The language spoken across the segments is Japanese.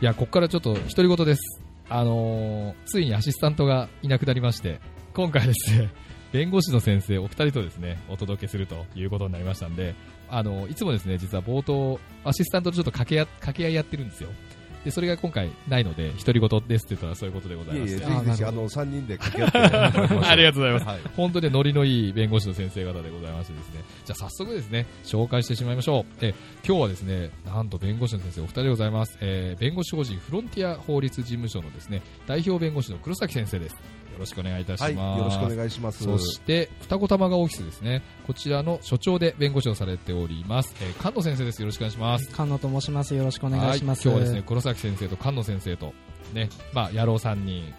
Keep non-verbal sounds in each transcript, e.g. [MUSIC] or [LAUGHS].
いや、ここからちょっと独り言です。あのーついにアシスタントがいなくなりまして、今回ですね、[LAUGHS] 弁護士の先生お二人とですね、お届けするということになりましたんで、あのいつもですね、実は冒頭、アシスタントとちょっと掛け合いやってるんですよ。で、それが今回ないので、独り言ですって言ったらそういうことでございまして。いえいえ、ぜひぜひ、ああの、三人で掛け合って。[LAUGHS] ありがとうございます。はい。本当にノリのいい弁護士の先生方でございましてですね。じゃあ早速ですね、紹介してしまいましょう。え、今日はですね、なんと弁護士の先生お二人でございます。えー弁護士法人フロンティア法律事務所のですね、代表弁護士の黒崎先生です。よろしくお願いいたします。はい、よろしくお願いします。そして、双子玉川オフィスですね。こちらの所長で弁護士をされております。えー、菅野先生です。よろしくお願いします。菅野と申します。よろしくお願いします。はい、今日はですね、黒崎先生と菅野先生と、ね、まあ、野郎さんに、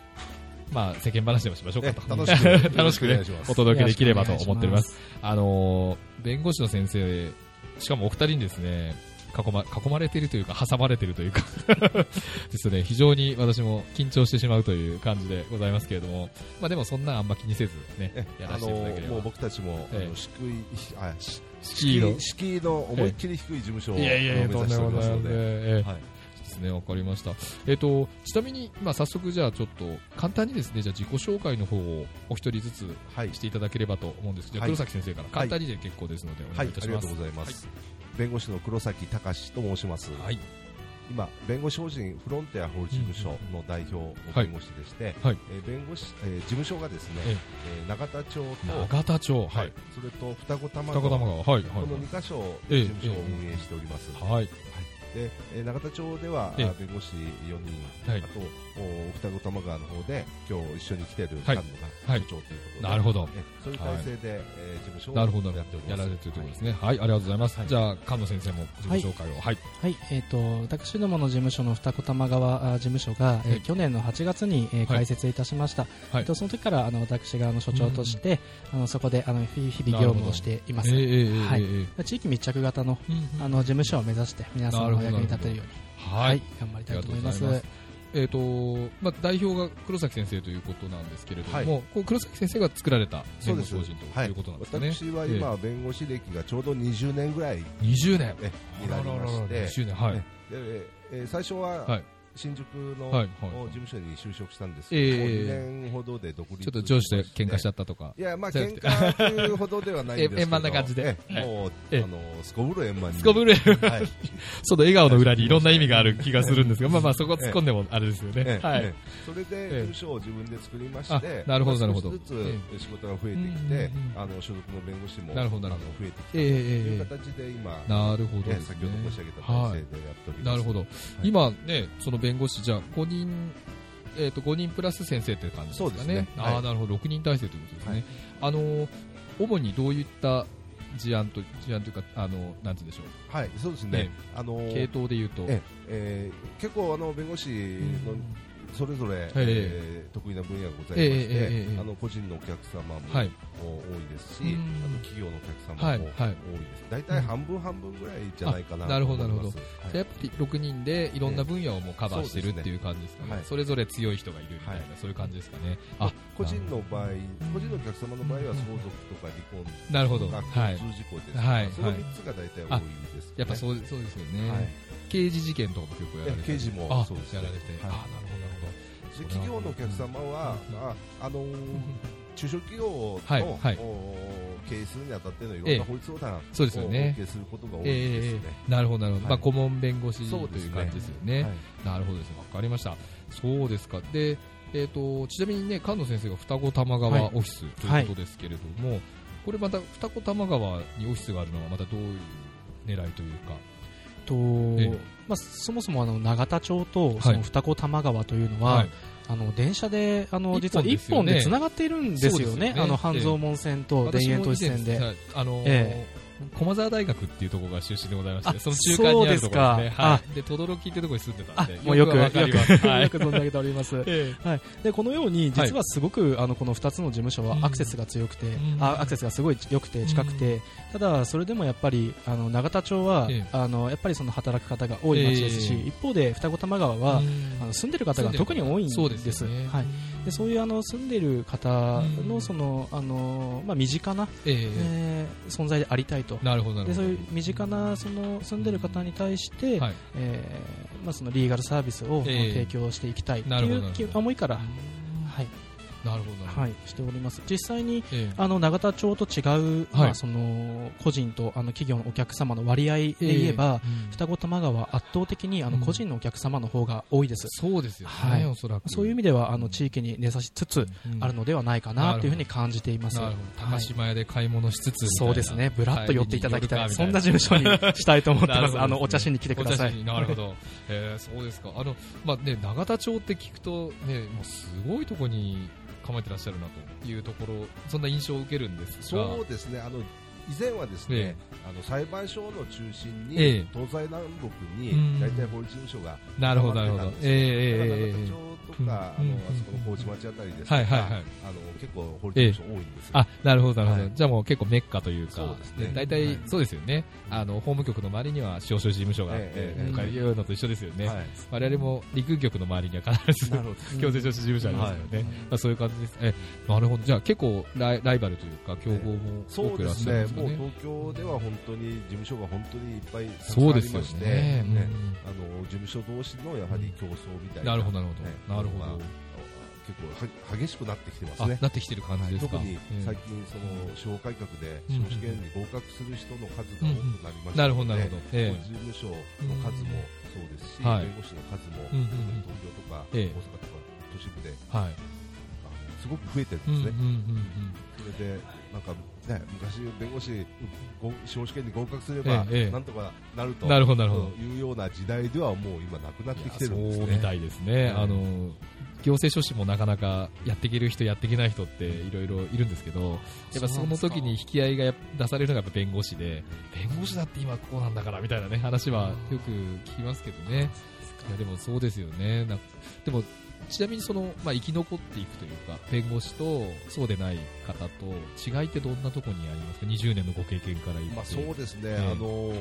まあ、世間話でもしましょうかと。え楽しく [LAUGHS] 楽しくねお願いしますお届けできればと思っております。す。あのー弁護士の先生、しかもお二人にですね、囲ま囲まれているというか、挟まれているというか。[LAUGHS] ですね、非常に私も緊張してしまうという感じでございますけれども、まあでもそんなあんま気にせずねえ、やらあのせていただければ。もう僕たちも、あえ。えの低い、あ、し敷居の。思いっきり低い事務所をいやいやいや、目と指しておりますのんでいい。ね、わかりました。えっ、と、ちなみに、まあ、早速じゃあちょっと、簡単にですね、じゃあ自己紹介の方をお一人ずつはいしていただければと思うんですけど、はい黒崎先生から簡単にで結構ですので、おはい、ありが願いいたします。とうございます。弁護士の黒崎隆と申します。はい。今、弁護士法人フロンティア法律事務所の代表のはい弁護士でして、はいえー弁護士、えー事務所がですね、ええー永田町と、永田町、はい。それと双子玉川、はい、はい。この2箇所ええで事務所を運営しております。はい。で、えー永田町では、弁護士4人、はい。あとお双子玉川の方で今日一緒に来てるはい。菅野がはい。所長ということで、なるほど。えそういう体制で、えー事務所をなるほど。やっております。やられてるということですね。はい、ありがとうございます。はい。じゃあ、菅野先生も自己紹介を。はい。はい、えっ、と、私どもの事務所の二子玉川あ事務所が、えーはい去年の8月に、えーはい。開設いたしました。はい。と、その時から、あの、私が、あの、所長として、あの、そこで、あの、日日々業務をしています。ええええええはい。ええ地域密着型の、うんあの、事務所を目指して、皆さんのお役に立てるように、ははい。い、頑張りたいと思います。えっ、と、まあ、代表が黒崎先生ということなんですけれども、はい。こう黒崎先生が作られた弁護士法人とはいいうことなんですかね。私は今、弁護士歴がちょうど20年ぐらい20年。えになりまして、20年、はい。でえー最初は、はい新宿の、はいはい事務所に就職したんですけど、ええ。2年ほどで独立ちょっと上司と喧嘩しちゃっったとか。いや、まあ、喧嘩というほどではないんですけど、[LAUGHS] え円満な感じで。ええもう、ええ。あの、すこぶる円満に。すこぶるはい。[LAUGHS] その笑顔の裏にいろんな意味がある気がするんですが、まあまあ [LAUGHS] そこ突っ込んでもあれですよね。ええ。はい。ええ。それで、事務所を自分で作りましあて、なるほどまあなるほど。少しずえつ仕事が増えてきうんうんてうん、あの、所属の弁護士も、なるほどなるほど。増えてきて、ええとええいう形で今、なるほどええですね。先ほど申し上げた体制でやっております。なるほど。い。今ね、その弁護士、じゃあ5人、えっ、と、5人プラス先生という感じですかね。ねああ、はいなるほど。6人体制ということですね。はいあのー、主にどういった事案と、事案というか、あの、なんて言うんでしょう。はい、そうですね。あの系統で言うと。ええー結構あの弁護士のそれぞれ、ええ。ー得意な分野がございまして、あの個人のお客様もはい。多いですし、うん。あの企業のお客はい様もはい多いです。大体半分半分ぐらいじゃないかなあなるほどと思いますじゃあやっぱり6人でいろんな分野をもうカバーしてるっていう感じですかね。それぞれ強い人がいるみたいな、はい。そういう感じですかね。あ、個人の場合、個人のお客様の場合は相続とか離婚なるほど。交通事故ですはい。その3つが大体多いです、ね。やっぱそうそうですよね、はい。刑事事件とかも結構やられてえ刑事もあそうですやられて、はい。あなるほどなるで企業のお客様は、まああのー [LAUGHS] 中小企業の、はいはいお経営するにあたってのいろええんな法律相談をそうですよねすることが多。いですね。ええなるほどなるほど。はいまあ顧問弁護士という感じですよね。はいなるほどですね。わかりました。そうですか。で、えっ、とちなみにね菅野先生が双子玉川はいオフィスということですけれども、これまた二子玉川にオフィスがあるのはまたどういう狙いというか。とええ。まあ、そもそもあの永田町とその二子玉川というのは、はい。あの電車であの一実は一本でつながっているんですよね、よね。あの半蔵門線と田園都市線で。私も以前あのーえ駒沢大学っていうところが出身でございまして、あその中間にあるところですね。すか。はい。で、轟っていうところに住んでたんで、もうよくわかります。はい。よく存じ上げております。[LAUGHS] えはい、でこのように実はすごく、あのこの2つの事務所はうん。アクセスが強くて、うん。あアクセスがすごい良くて近くて、ただそれでもやっぱりあの永田町は、ええ。あのやっぱりその働く方が多い町ですし、ええ。一方で双子玉川は、あの住んでる方が特に多いんです。はい、でそういうあの住んでる方うん。のそのあの、まあ、身近な、ええ。えー存在でありたいと。なるほど、なるほど。でそういう身近なその住んでる方に対して、はい。えーまあ、そのリーガルサービスを、ええ。提供していきたいというき思いから、はいなるほど、なるほど。はい、しております。実際にええ。あの永田町と違う、まあ、その個人とあの企業のお客様の割合で言えば、うん。双子玉川は圧倒的にあのうん。個人のお客様の方が多いです、そうですよね、はい。おそらく。そういう意味ではあの地域に根ざしつつうん。あるのではないかなというふうに感じています。なるほど。はい。高島屋で買い物しつつみたいな、そうですね、ぶらっと寄っていただきたい、はい。そんな事務所にしたいと思ってます、ねあのお茶しに来てください。なるほど。えー、そうですか。あの、まあね、永田町って聞くと、ね、もうすごいとこに構えてらっしゃるなというところ、そんな印象を受けるんですが。そうですねあの以前はですね、えあの裁判所の中心に、ええ東西南北うんに大体法律事務所がなるほど、なるほど。えだからええええ永田町とか、うんあのあそこの麹町あたりですとか、はいはいはいあの結構法律事務所多いんですよ。あ、なるほど、なるほど。はいじゃあもう結構メッカというか、そうですね大体、はいそうですよね。あの、法務局の周りには司法書事務所があって、ええええとかいうのと一緒ですよね。はい我々も陸局の周りには必ず強制書士事務所ありますよね。まあ、そういう感じです。え、なるほど。じゃあ結構ライライバルというか、競合も多くいらっしゃるんですか？ね。もう東京では本当に事務所が本当にいっぱいそうですよありまして、ね。うんねあの事務所同士のやはり競争みたいな、なるほど、なるほねど。なるほまあど。結構は激しくなってきてますあね、。なってきてる感じですか。特にええ最近、その司法改革でうん司法試験に合格する人の数が多くなりましたなるほど、なるほど。でええ事務所の数もそうですし、はい弁護士の数も、東京とかええ大阪とか都市部ですごく増えてるうんですうんね、それでなんか、ね、昔、弁護士、ご司法試験に合格すれば、ええなんとかなるとなるほどなるほどいうような時代ではもう今なくなってきてるんですね。そうみたいですね。はいあの、行政書士もなかなかやっていける人、やっていけない人っていろいろいるんですけど、やっぱその時に引き合いが出されるのがやっぱ弁護士で、弁護士だって今こうなんだからみたいなね、話はよく聞きますけどね。いや、でもそうですよね。なでも、ちなみにその、まあ、生き残っていくというか、弁護士とそうでない方と違いってどんなところにありますか ?20 年のご経験から言って。まあ、そうですね、ええあの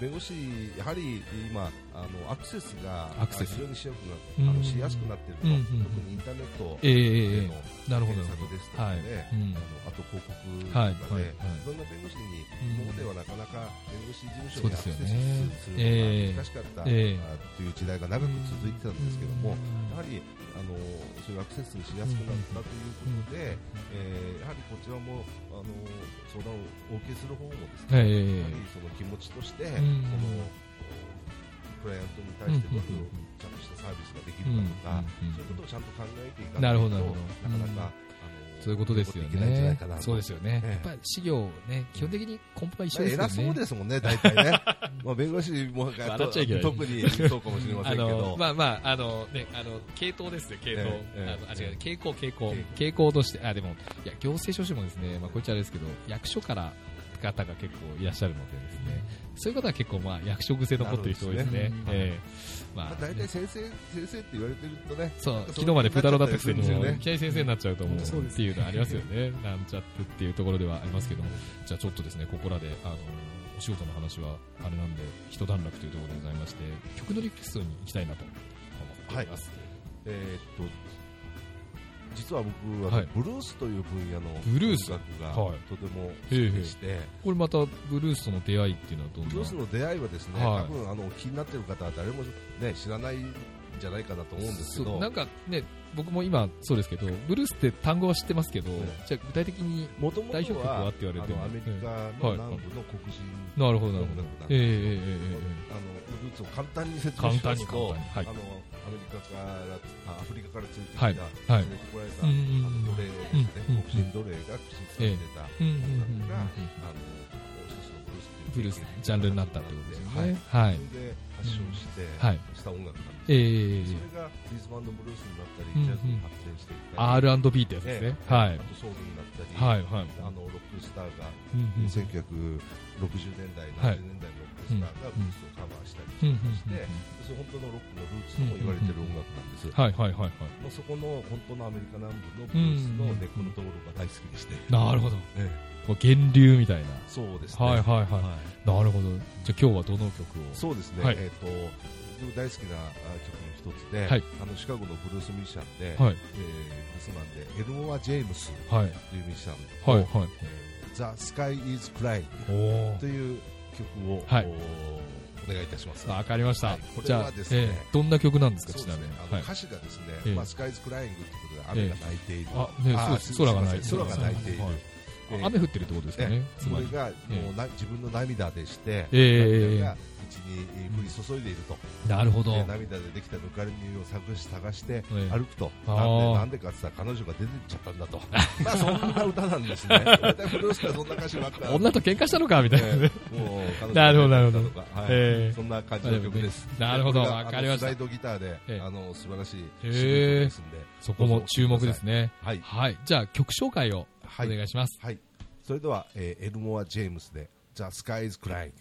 弁護士、やはり今、あのアクセスがアクセス。非常にしやすくなあのしやすくなっていると、うんうん。特にインターネットええええでのなるほど検索ですとかね、うんあのあと広告とはいかで、はいいはい。ろんな弁護士に、うん今まではなかなか弁護士事務所にアクセスするええのが難しかった、ええ。あという時代が長く続いてたんですけども、やはりあのそういうアクセスしやすくなったということで、えーやはりこちらもあの相談をお受けする方もですね、ええ。やはりその気持ちとして、ん。そのクライアントに対してどういうちゃんとしたサービスができるかとか、うんそういうことをちゃんと考えていかなないとるほどなるほど。なかなか、そういうことですよね。そうですよね。ええ。やっぱり資料ね、基本的に根本は一緒ですよね。まあ偉そうですもんね、[LAUGHS] 大体ね。まあ弁護士も特にそうかもしれませんけど、まあまあ、あのね、あの、系統ですね、系統。あ違う、傾向、傾向傾。傾向として、あ、でも、いや、行政書士もですね、まあ、こいつあれですけど、役所から方が結構いらっしゃるのでですね、そういう方は結構、まあ、役所癖残ってる人多いですね。ええ。まあ、まあ大体先生、先生って言われてるとね、そう昨日までプータローだったくせにも、いきなり先生になっちゃうと思うっていうのはありますよね。なんちゃってっていうところではありますけども。じゃあちょっとですね、ここらで、あの、お仕事の話はあれなんで、一段落というところでございまして、曲のリクエストに行きたいなと思っております。えーっと、実は僕は、はい。ブルースという分野のブルース？音楽はい。がとても好きでして、これまた、ブルースとの出会いっていうのはどんな？ブルースの出会いはですね、はい。多分あの気になっている方は誰も、ね、知らないんじゃないかなと思うんですけど、そうなんかね、僕も今そうですけど、ブルースって単語は知ってますけど、じゃあ具体的に、代表曲ははって言われてもアメリカの南部の黒人なるほど、なるほど。音楽なん。ええですええええ。あのルーツを簡単に説明しますと、あのアメリカからあアフリカから連れてきた、はい。はい。連れてこられた、奴隷ですね、うん黒人奴隷が口に使ってた音楽が、あの一つのブルジャンルになったってことですよはいね。はい。それで発祥して、はいした音楽なんですええそれがリズムブルースになったり、うんジャズに発展していったり、R&B ってやつですね。ええはいあ。とソウルになったり、はい、はい。あのロックスターがうんうん1960年代、はい70年代のロックスターがブルースをカバーしたりして、それ本当のロックのルーツとも言われてる音楽なんです。はい、はい、はい、はい。まあ、そこの本当のアメリカ南部のブルースの根っこのところが大好きでして、なるほど。えもう源流みたいな。えそうですね。はい、はい、はい。はいなるほど。じゃあ今日はどの曲を？そうですね、はいえっ、と、僕大好きなあ曲の一つで、はいあのシカゴのブルースミュージシャンで、はい、えーブルースマンでエルモア・ジェームスはい、というミュージシャンを、はい、はい。えー The Sky is Crying おという曲を、はいおお願いいたします。わかりました。はいこれじゃあはですねええどんな曲なんですか、ちなみに。あのはい。歌詞がですね、ええまあ、スカイズクライングってことで雨が泣いている、あ、ね、そうです。す空が泣いている、はいええ雨降ってるってことですかね。それがもうな、自分の涙でして、ええ涙が道に降り注いでいると、なるほど。で涙でできたぬかるみを探し探してええ。歩くと、なんでなんでかって言ったら彼女が出てっちゃったんだと、[LAUGHS] まあそんな歌なんですね、大そんな歌詞ばっかり。[LAUGHS] 女と喧嘩したのかみたいなね。ええ。もうなるほどがなるほど。ええ。そんな感じの曲です。なるほど。わかりました。あのスライドギターで、ええ。あの素晴らしいへえ。渋い曲ですんで、そこも注目ですね。はい、はい。じゃあ曲紹介をおはい、願いします。はい。それでは、えーエルモア・ジェームスで The Sky is Crying。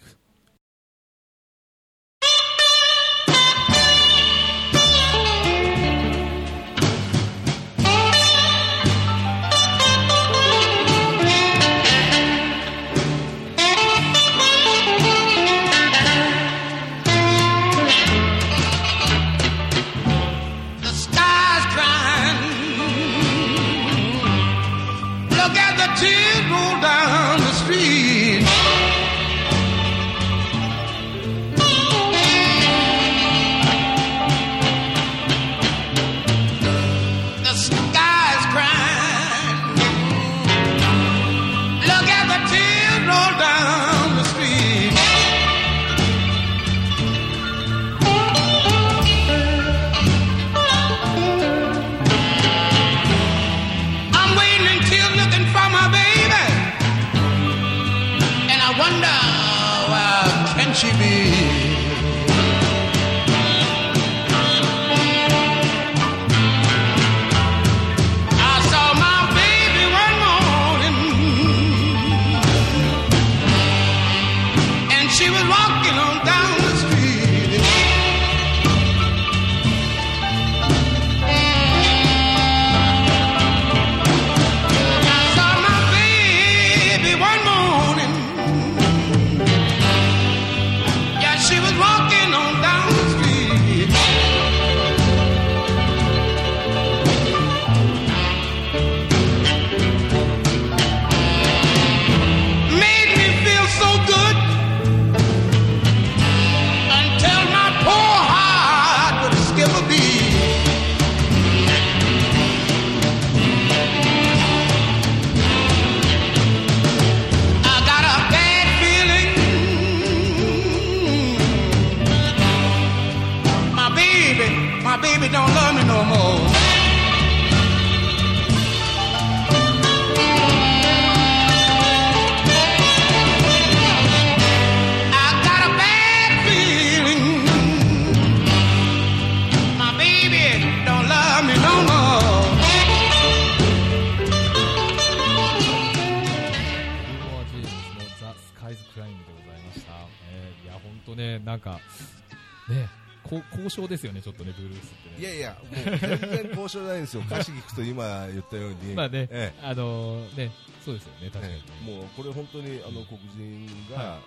ですよね、ちょっとね、ブルースってね。いやいや、もう全然交渉ないんですよ、歌詞聞くと今言ったように、[LAUGHS] まあね、えあのーね、そうですよね、え確かに。ええ。もうこれ本当にあの黒人が、はい。あの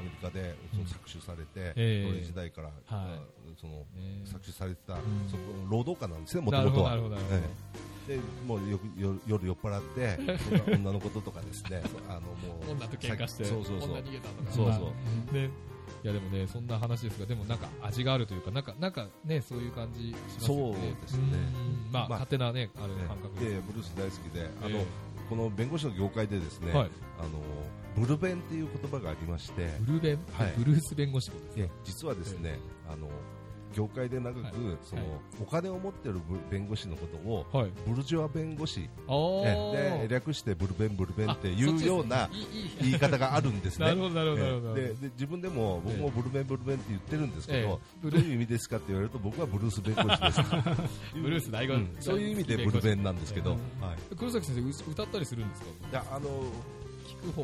アメリカでその搾取されて、ええ。奴隷時代から、まあそのね搾取されてた、ん。そこの労働家なんですね、もともとは。なるほど、なるほど。ええ。でもうよく夜夜酔っ払って、女のこととかですね、[LAUGHS] あのもう女と喧嘩して、そうそうそう。女逃げたとか。そうそう。まあね。いやでもね、そんな話ですが、でもなんか味があるというか、なんか、なんかね、そういう感じしますよね。そうですね。うん。まあ、まあ勝手なね、あれええ。感覚いやいやブルース大好きで、あのえこの弁護士の業界でですね、はい。あのブルベンっていう言葉がありまして、ブルーベン、はい。ブルース弁護士ですいや実はですね、あの業界で長く、はい。そのはい。お金を持ってるぶ弁護士のことをはい。ブルジョア弁護士で略してブルベンブルベンっていうような言い方があるんですね。[LAUGHS] なるほど、なるほど、なるほど。えでで自分でも僕もブルベンブルベンって言ってるんですけど、ええ。どういう意味ですかって言われると僕はブルース弁護士です。[LAUGHS] ブルース大悟うん。そういう意味でブルベンなんですけど、えはい、黒崎先生、う歌ったりするんですか？いやあの。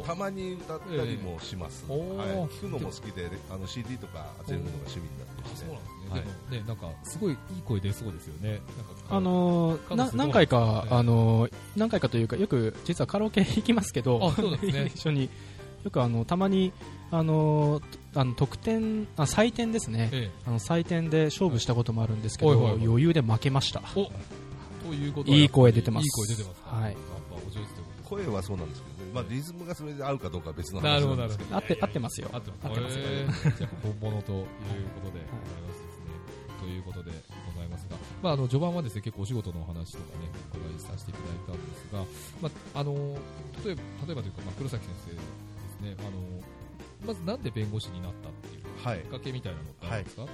たまに歌ったりもします、えーはい、聞くのも好きであの CD とか集めるのが趣味になってそうなんですね。はいでもね、なんか、すごいいい声出そうですよね。あのー何回か、ええあのー何回かというか、よく実はカラオケ行きますけど、あそうですね。[LAUGHS] 一緒に。よくあのたまにあのーあの得点あ採点ですね、ええ。あの採点で勝負したこともあるんですけど、はいはいはい。余裕で負けました。おということはいい声出てます。いい声出てますか？はい。やっぱお上手というこ声はそうなんですけどね、まあ、リズムがそれで合うかどうかは別のなるほど話なんですけど。合って合ってますよ。と合ってます。合ってます。よへーじゃあ本物ということでござい。ますですね。ということでございますが、まあ、あの序盤はですね結構お仕事のお話とかねお伺いさせていただいたんですが、まあ、あの例えば例えばというか、まあ、黒崎先生ですね。あのまずなんで弁護士になったっていうはいきっかけみたいなのってあるんですか、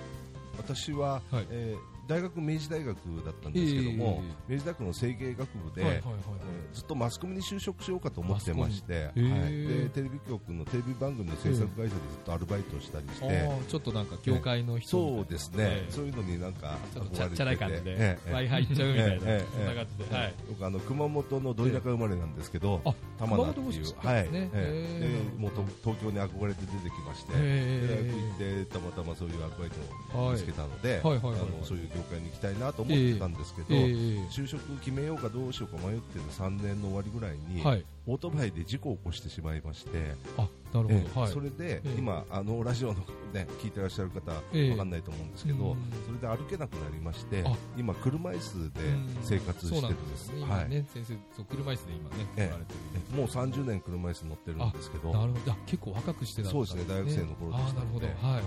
私は、はい。えー大学明治大学だったんですけども、明治大学の政芸学部で、はいはいはいはい。えーずっとマスコミに就職しようかと思ってまして、はい、でテレビ局のテレビ番組の制作会社でずっとアルバイトをしたりして、ちょっとなんか業界の人みたいな。そうですね、ええ。そういうのになんかちょっとちゃ憧れてて。ちゃらい感じで、ええ。w i f i 行っちゃうみたいな、ええ。そんな感じで、はい、僕あの熊本のど田舎生まれなんですけど、あ玉名っていう。はい、ねえ。えへえ。でもうと東京に憧れて出てきまして、大学行ってたまたまそういうアルバイトを見つけたので、はいはいはいはい。あのそういう業界に行きたいなと思ってたんですけど、ええ。就職決めようかどうしようか迷ってる3年の終わりぐらいに、はい、オートバイで事故を起こしてしまいまして、あなるえほど、はい、えそれで、ええ。今あのラジオの、ね、聞いてらっしゃる方、ええ。わかんないと思うんですけど、うん。それで歩けなくなりましてあ。今車椅子で生活してるんです。はい。先生、そう車椅子で今ね、ええ。もう30年車椅子乗ってるんですけど。なるほど、あ結構若くしてたんそうですね大学生の頃でしたので。は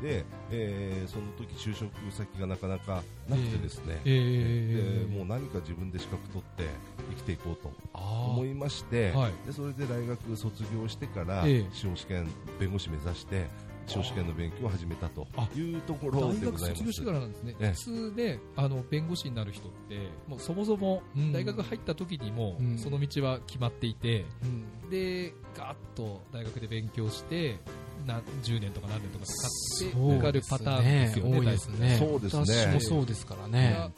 い。で、えーその時就職先がなかなかなくてですね、ええ。でもう何か自分で資格取って生きていこうとあ思いまして、はい。でそれで大学卒業してから、ええ。司法試験弁護士目指して司法試験の勉強を始めたというところ大でございます。学卒業してからなんですね、ええ。普通であの弁護士になる人って、もうそもそもうん。大学入った時にも、うん。その道は決まっていて、うん。でガーッと大学で勉強して、何10年とか何年とかかかって受かるパターンですよね、多いですね。そうですね。私もそうですから大ね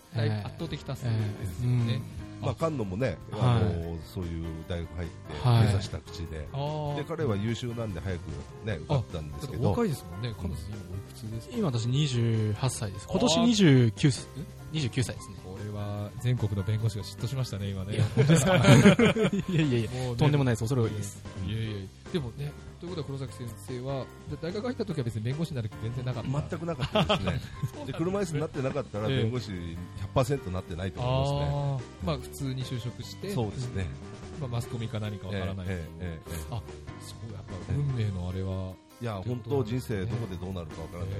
圧倒的多数ですよね。まあ、菅野もね、あのそういう大学入ってはい。目指した口で、あー。で彼は優秀なんで早くね受かったんですけど。若いですもんね、彼女今おいくつです。か今私28歳です今年あ29歳29歳ですね。これは全国の弁護士が嫉妬しましたね、今ね。いや [LAUGHS] いやいやとんでもないです。恐れ多いです。いやいやいやでもね、ということは黒崎先生は、で大学入った時は別に弁護士になる気全然なかった。全くなかったですね。[LAUGHS] で車椅子になってなかったらええ。弁護士100%なってないと思いますね、まあ普通に就職して、そうですね、まあ、マスコミか何かわからないけど、ええええええ。あそうやっぱ運命のあれは、いや本当人生どこでどうなるかわからない、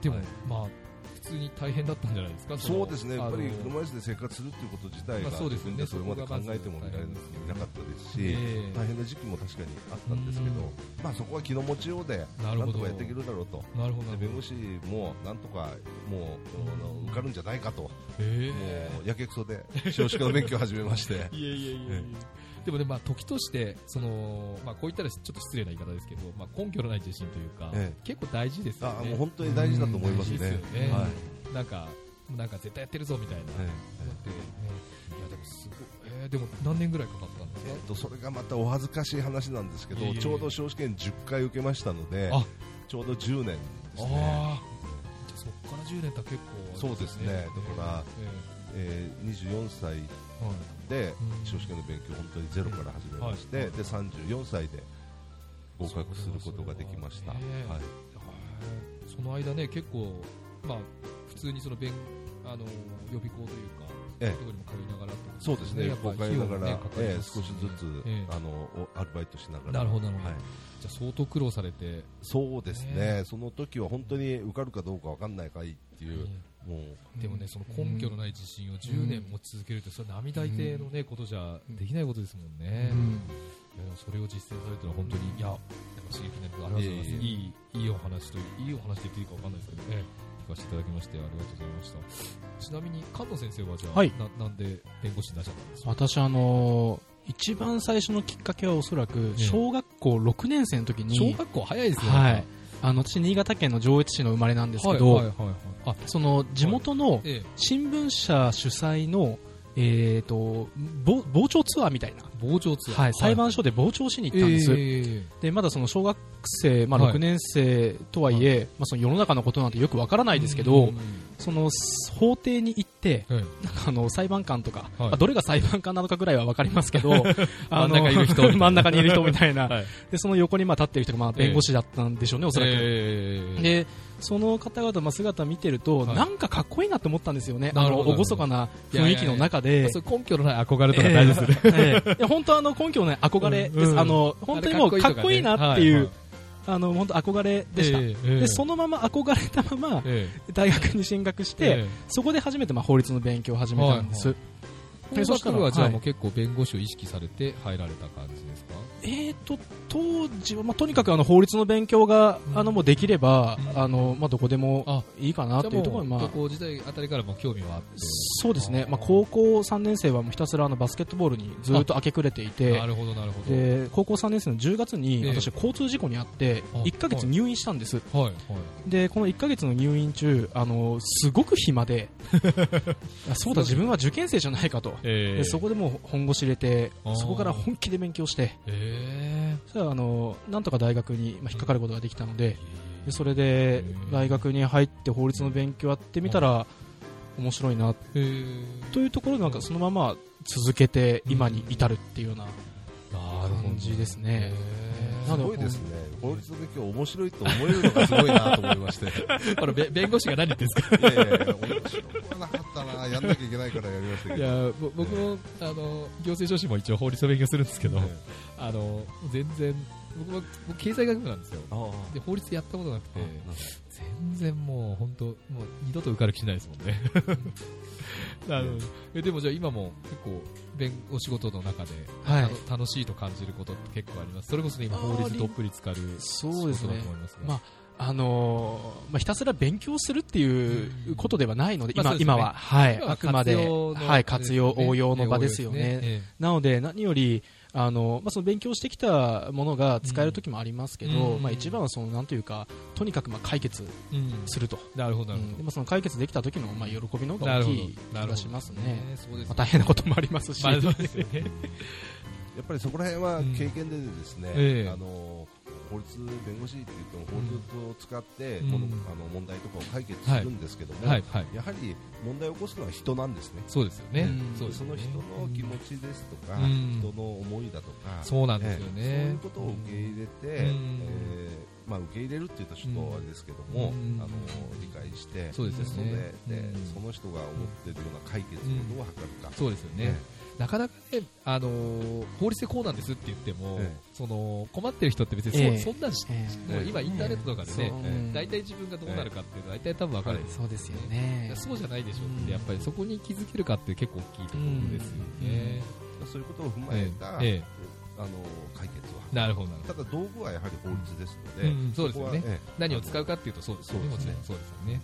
でも、はい。まあ普通に大変だったんじゃないですか？そうですね、やっぱり車椅子で生活するっていうこと自体が、まあそうですよね。自分でそれまで考えてもみられなかったですし、ええ。大変な時期も確かにあったんですけど、まあ、そこは気の持ちようで、なんとかやっていけるだろうと、なるほど。弁護士もなんとかもう受かるんじゃないかと、もへうやけくそで少子化の勉強を始めまして。[LAUGHS] えいやいやいえでもね、まあ、時として、その、まあ、こう言ったらちょっと失礼な言い方ですけど、まあ、根拠のない自信というか、え結構大事ですよね。あもう本当に大事だと思いますね。すよね。はい。なんか、なんか絶対やってるぞみたいな。えだって、ね。いや、でもすごい、えーでも何年ぐらいかかったんですか？ええっとそれがまたお恥ずかしい話なんですけどいえいえ。いえちょうど司法試験10回受けましたのであ。ちょうど10年ですね。ああ、じゃあそこから10年とは結構、そうですね。だからええー24歳でうん司法試験の勉強を本当にゼロから始めまして、はいで34歳で合格することができました、はい、その間ね、結構、まあ、普通にその弁あの予備校というか、ええ。ところにも通いながらそうですね。やっぱ公開ながら、ねかかりええ少しずつ、ええ。あのおアルバイトしながら。なるほどなるほど。はい、じゃあ相当苦労されて、そうですね。ね。その時は本当に受かるかどうかわかんないかいっていうでもね、その根拠のない自信を10年持ち続けるって、それは並大抵のね、ことじゃできないことですもんね。うん。いやそれを実践されてるのは本当に、いや、やっぱ刺激になるありがとうございます。いえいえ。いい、いいお話という、いいお話で言っていいかわかんないですけどね、聞かせていただきまして、ありがとうございました。ちなみに、菅野先生はじゃあ、はい。ななんで弁護士になっちゃったんですか？私あのー一番最初のきっかけはおそらくえ小学校6年生の時に、小学校早いですね。はいあの私新潟県の上越市の生まれなんですけど、はいはいはいはい。あ、その地元のええ、新聞社主催の、えー、とぼ傍聴ツアーみたいな、傍聴ツアー。はい、裁判所で傍聴しに行ったんです、ええでまだその小学生、まあ、はい。6年生とはいえ、まあ、その世の中のことなんてよくわからないですけど、うんその法廷に行って、はいなんかあの裁判官とか、はい。あどれが裁判官なのかぐらいは分かりますけど、[LAUGHS] あの真ん中にいる人みたいな。[LAUGHS] 真ん中にいる人みたいな、はい。でその横にまあ立ってる人がまあ弁護士だったんでしょうね、おそらく。えーでその方々の姿見てると、はい。なんかかっこいいなと思ったんですよね、あの厳かな雰囲気の中で。そう根拠のない憧れとか大事ですね。[LAUGHS] ええ。いや本当あの根拠のない憧れです、うんあの本当にもうかっこいいなっていう、はいはい。あの本当憧れでした、えーえーでそのまま憧れたままえ大学に進学して、ええ。そこで初めてまあ法律の勉強を始めたんです、はいでえそしたら。はじゃあはい。もう結構弁護士を意識されて入られた感じですか？えー、と当時は、まあ、とにかくあの法律の勉強が、うん。あのもうできれば、うん。あのまあ、どこでもあいいかなっていうところで、まあ。高、校時代あたりからも興味はあって。そうですね、まあ、高校3年生はもうひたすらあのバスケットボールにずっと明け暮れていてなるほどなるほど。で高校3年生の10月にええ。私、交通事故に遭ってあ1ヶ月入院したんです、はいはい。でこの1ヶ月の入院中あのすごく暇で。[LAUGHS] あそうだ自分は受験生じゃないかと、えでそこでもう本腰入れてそこから本気で勉強してえ。そしたらあのなんとか大学にまあ引っかかることができたのでーでそれで大学に入って法律の勉強やってみたら面白いなえ。ーというところでなんかそのまま続けて今に至るっていうような感じですね。え。なのすごいですね。法律の勉強面白いと思えるのがすごいなと思いまして。い [LAUGHS] ーこれべ弁護士が何言ってんですか？やいやいや、面白くはなかったな。やんなきゃいけないからやりましたけど。いやぼ僕もあの行政書士も一応法律を勉強するんですけど、えあの全然僕も僕経済学部なんですよで法律やったことなくてあ全然もう本当もう二度と受かる気しないですもんね [LAUGHS] あのえでもじゃあ今も結構弁お仕事の中で、はい。楽しいと感じることって結構あります。それこそね今法律どっぷり浸かるそうですね。仕事だと思いますが。まああのーまあ、ひたすら勉強するっていうことではないので、今まあですね。今は、はい、あくまで、活用のはい、活用、応用の場ですよね。え。なので、何より、あのまあ、その勉強してきたものが使える時もありますけど、うん。まあ、一番はそのなんというかとにかくまあ解決すると、なるほどでまあ、その解決できた時のまあ喜びの方が大きい気がしますね、そうですまあ、大変なこともありますし、まあ [LAUGHS] やっぱりそこら辺は経験でですね、ええ。あの法律弁護士って言っても法律を使って、うん。このあの問題とかを解決するんですけども、はい。はい。やはり問題を起こすのは人なんですね。そうですよね。うん。そその人の気持ちですとか、うん。人の思いだとか、そうなんですよね。ええそういうことを受け入れて、うん。えーまあ、受け入れるっていうとちょっとあれですけども、うんあの理解してそうですよね。で、うんその人が思ってるような解決をどう図るか、そうですよね、なかなかね、あのー法律でこうなんですって言っても、えその困ってる人って別にそ,、ええ。そんなんし、え今インターネットとかでね、大体自分がどうなるかっていうのは大体多分分かるそうですよね。そうじゃないでしょって、うん。やっぱりそこに気づけるかって結構大きいところですよね。そういうことを踏まええた、ええあの解決をえなるほどなるほただ道具はやはり法律ですのど、で、うんそうですよねええ何を使うかっていうとそうですよね、そうですねもちろんそうですよね。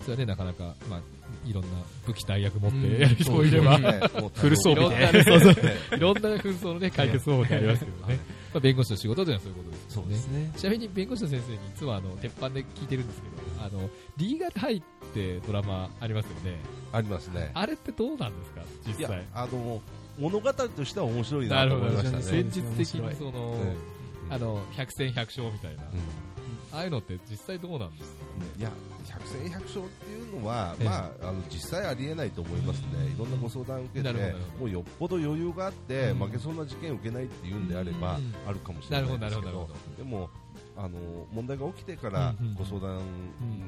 それはね、なかなか、まあ、いろんな武器大役持っうんてやる人もいれば、そうですね [LAUGHS] フル装備でいろんなね、いろんな紛争のね、[LAUGHS] 解決方法ってありますけどね。まあ、弁護士の仕事というのはそういうことですよね。ね。ちなみに弁護士の先生にいつもあの鉄板で聞いてるんですけど、あのリーガルハイってドラマありますよね。ありますね。あれってどうなんですか、いや実際。あの物語としては面白いなと思いましたね。現実的にその、えあの百戦百勝みたいな、うああいうのって実際どうなんですか？んいや百戦百勝っていうのは、ええ。まあ、あの実際ありえないと思いますね、いろんなご相談を受けて、もうよっぽど余裕があって、うん。負けそうな事件を受けないっていうんであれば、うん。あるかもしれないですけど、でもあの問題が起きてからうんうんご相談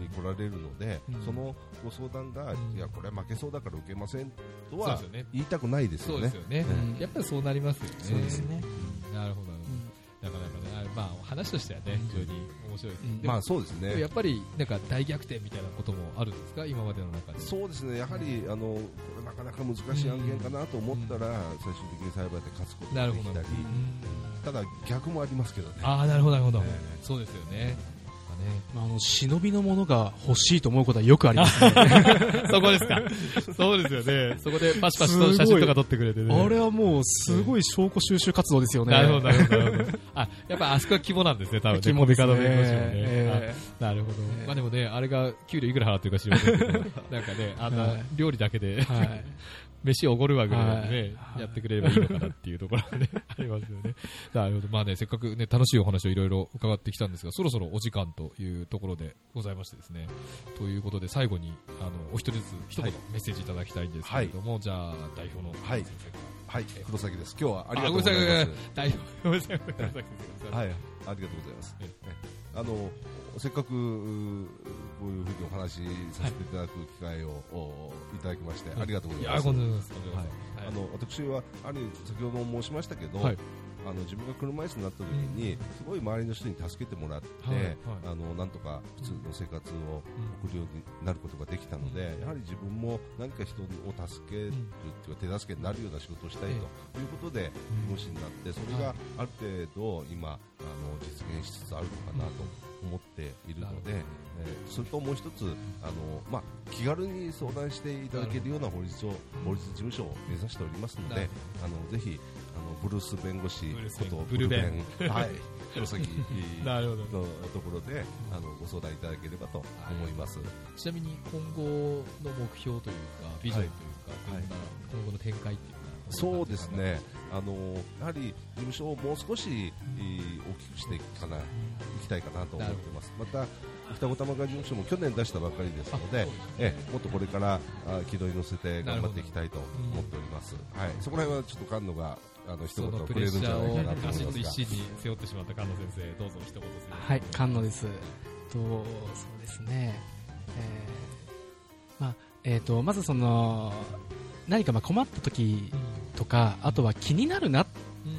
に来られるので、うんそのご相談が、うんいや、これは負けそうだから受けませんとは。言いたくないですよね。よね。うんやっぱりそうなりますよね。そうですね。うんなるほど、なかなかね、あれまあ話としてはね、非常に面白いです。うんまあそうですねや。っぱりなんか大逆転みたいなこともあるんですか、今までの中で。そうですね、やはり、あのこれなかなか難しい案件かなと思ったら、最終的に裁判で勝つこと。ができたり、ただ逆もありますけどね。ああ、なるほど、なるほどえ。そうですよね。まあ、あの忍びのものが欲しいと思うことはよくありますね。[LAUGHS] そこですか。そうですよね。そこでパシパシと写真とか撮ってくれてね。あれはもうすごい証拠収集活動ですよね。なるほど、なるほど、なるほど。あ、やっぱあそこは肝なんですね、[LAUGHS] 多分ね。肝ですねね。えあなるほどえ。えまあでもね、あれが給料いくら払ってるか知りませんけど、[LAUGHS] なんかね、あんはない料理だけで、はい。飯おごるわぐらいでね、はいやってくれればいいのかなっていうところがね、ありますよね。[LAUGHS] なるほど。まあね、せっかくね、楽しいお話をいろいろ伺ってきたんですが、そろそろお時間というところでございましてですね。ということで、最後に、あの、お一人ずつ一言はいメッセージいただきたいんですけれども、じゃあ、代表のはい先生かはい、黒崎です。今日はありら。がとうございます。あ、代表、ごめんなさい、ごめんなさい。はい、ありがとうございます。あのせっかくこういうふうにお話しさせていただく機会を、おいただきまして、ありがとうございます。あの私はある先ほども申しましたけど、はい。あの自分が車椅子になった時に、すごい周りの人に助けてもらって、はい。はい。あのなんとか普通の生活を送るようになることができたので、やはり自分も何か人を助けるっていうか手助けになるような仕事をしたいということで弁護士になってそれがある程度今あの実現しつつあるのかなと思っているので、えーそれともう一つあの、まあ、気軽に相談していただけるような法律を法律事務所を目指しておりますのであのぜひあのブルース弁護士ことブルベンはい [LAUGHS] 黒崎。[LAUGHS] のところであのご相談いただければと思います。ちなみに今後の目標というか、ビジョンというか、はい。今後の展開っていうか、そうですね、あのやはり事務所をもう少し、えー大きくしていかないいきたいかなと思ってます。また二子玉川事務所も去年出したばっかりですので、ええもっとこれからあ軌道に乗せて頑張っていきたいと思っております。はい、そこら辺はちょっと菅野があの一そ言のプレッシくれるんじゃャーをないかなと思いますが。一心に背負ってしまった菅野先生、どうぞ一言はい、菅野です。と、そうですね。えーまあ、えっ、と、まずその、何かまあ困った時とか、あとは気になるな、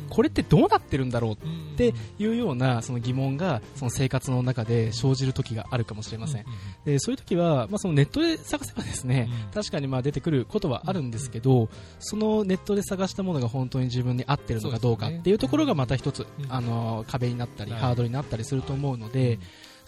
これってどうなってるんだろうっていうようなその疑問がその生活の中で生じる時があるかもしれません。でそういう時は、まあ、そのネットで探せばですね、うん。確かにまあ出てくることはあるんですけど、そのネットで探したものが本当に自分に合ってるのかどうかっていうところがまた一つ、うん。あの壁になったり、はい。ハードルになったりすると思うので、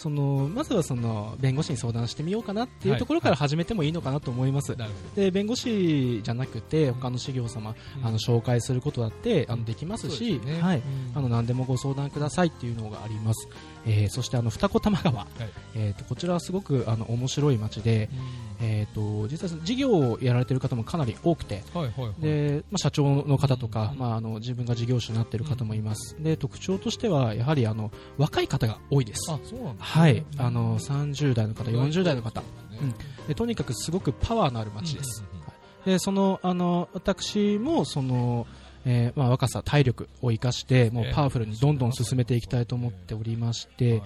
そのまずはその弁護士に相談してみようかなっていうところから始めてもいいのかなと思います。なるで弁護士じゃなくて他の事業様、あの紹介することだってあのできますし、はい、うん。あの何でもご相談くださいっていうのがあります。えーそしてあの二子玉川、えーとこちらはすごくあの面白い街で、えーと実は事業をやられている方もかなり多くて。はいはいはい。でまあ、社長の方とか、うんまあ、あの自分が事業主になっている方もいます、で特徴としてはやはりあの若い方が多いです、あ、そうなんだ。はい、あの30代の方、40代の方、でとにかくすごくパワーのある街です、でそのあの私もその、えーまあ、若さ、体力を生かしてもうパワフルにどんどん進めていきたいと思っておりまして、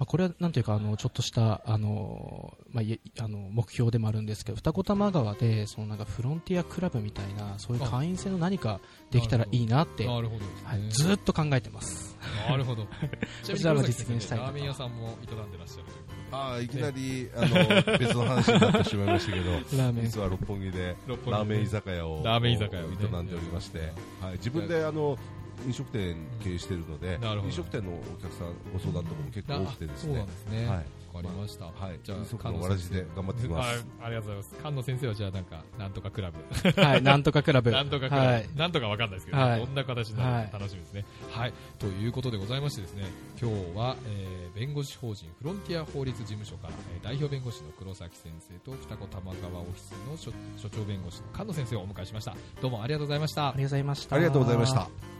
まあ、これはなんというかあのちょっとしたあの、まあ、いあの目標でもあるんですけど二子玉川でそのなんかフロンティアクラブみたいなそういう会員制の何かできたらいいなって、なるほど。はい、ずっと考えてます。なるほど。[LAUGHS] こちらは実現したいとラーメン屋さんも営んでらっしゃるというあーいきなり、あの別の話になってしまいましたけど、[LAUGHS] ラーメン。実は六本木でラーメン居酒屋をラーメン居酒屋をね。営んでおりまして、はい、自分であの飲食店経営しているので飲食店のお客さんご相談とかも結構多くてですねあそうなんですね。はいわかりました。はいじゃあ、二足のわらじで頑張ってきますはいありがとうございます。菅野先生はじゃあなんか、なんとかクラブ。はい、なんとかクラブ。[LAUGHS] なんとかクラブ。はい。なんとかわかんないですけど、はいどんな形になるか楽しみですね。はい。ということでございましてですね、今日は、えー弁護士法人フロンティア法律事務所から、えー代表弁護士の黒崎先生と二子玉川オフィスの所所長弁護士の菅野先生をお迎えしました。どうもありがとうございましたあ。りがとうございました。ありがとうございました。